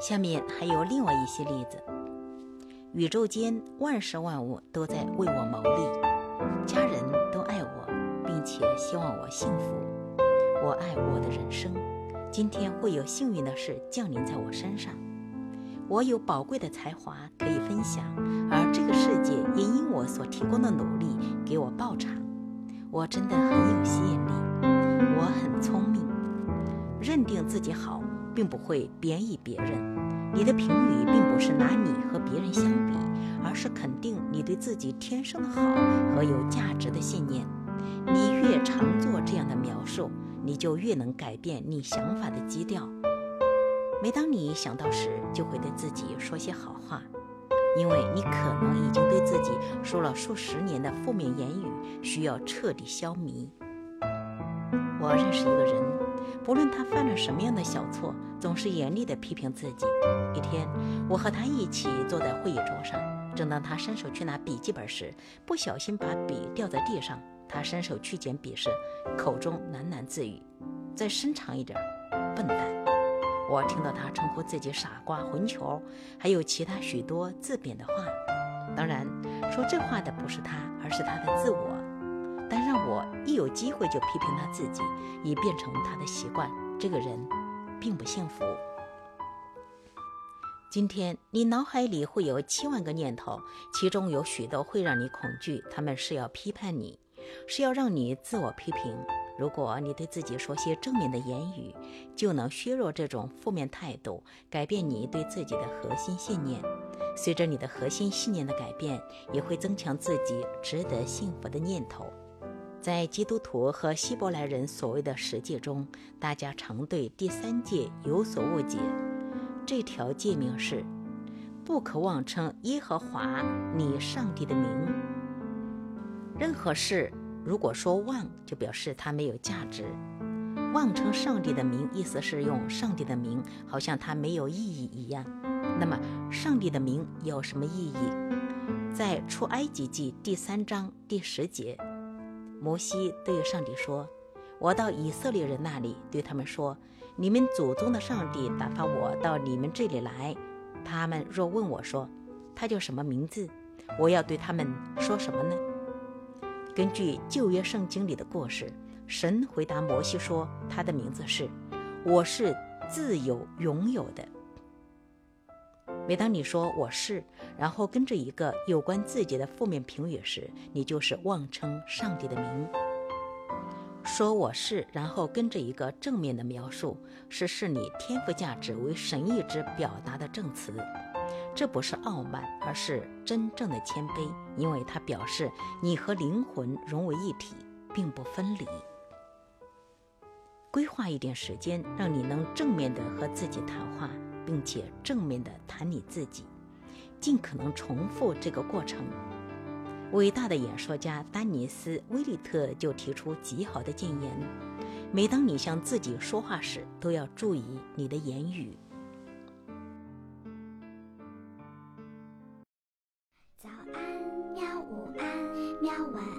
下面还有另外一些例子：宇宙间万事万物都在为我谋利，家人都爱我，并且希望我幸福。我爱我的人生，今天会有幸运的事降临在我身上。我有宝贵的才华可以分享，而这个世界也因我所提供的努力给我报偿。我真的很有吸引力，我很聪明，认定自己好。并不会贬义别人，你的评语并不是拿你和别人相比，而是肯定你对自己天生的好和有价值的信念。你越常做这样的描述，你就越能改变你想法的基调。每当你想到时，就会对自己说些好话，因为你可能已经对自己说了数十年的负面言语需要彻底消弭。我认识一个人。不论他犯了什么样的小错，总是严厉地批评自己。一天，我和他一起坐在会议桌上，正当他伸手去拿笔记本时，不小心把笔掉在地上。他伸手去捡笔时，口中喃喃自语：“再伸长一点，笨蛋！”我听到他称呼自己傻瓜、混球，还有其他许多自贬的话。当然，说这话的不是他，而是他的自我。但让我一有机会就批评他自己，已变成他的习惯。这个人并不幸福。今天你脑海里会有七万个念头，其中有许多会让你恐惧，他们是要批判你，是要让你自我批评。如果你对自己说些正面的言语，就能削弱这种负面态度，改变你对自己的核心信念。随着你的核心信念的改变，也会增强自己值得幸福的念头。在基督徒和希伯来人所谓的十诫中，大家常对第三诫有所误解。这条诫命是：不可妄称耶和华你上帝的名。任何事如果说妄，就表示它没有价值。妄称上帝的名，意思是用上帝的名，好像它没有意义一样。那么，上帝的名有什么意义？在出埃及记第三章第十节。摩西对上帝说：“我到以色列人那里，对他们说：你们祖宗的上帝打发我到你们这里来。他们若问我说，他叫什么名字，我要对他们说什么呢？”根据旧约圣经里的故事，神回答摩西说：“他的名字是，我是自有拥有的。”每当你说我是，然后跟着一个有关自己的负面评语时，你就是妄称上帝的名。说我是，然后跟着一个正面的描述，是视你天赋价值为神意之表达的证词。这不是傲慢，而是真正的谦卑，因为它表示你和灵魂融为一体，并不分离。规划一点时间，让你能正面的和自己谈话。并且正面的谈你自己，尽可能重复这个过程。伟大的演说家丹尼斯·威利特就提出极好的建言：每当你向自己说话时，都要注意你的言语。喵！晚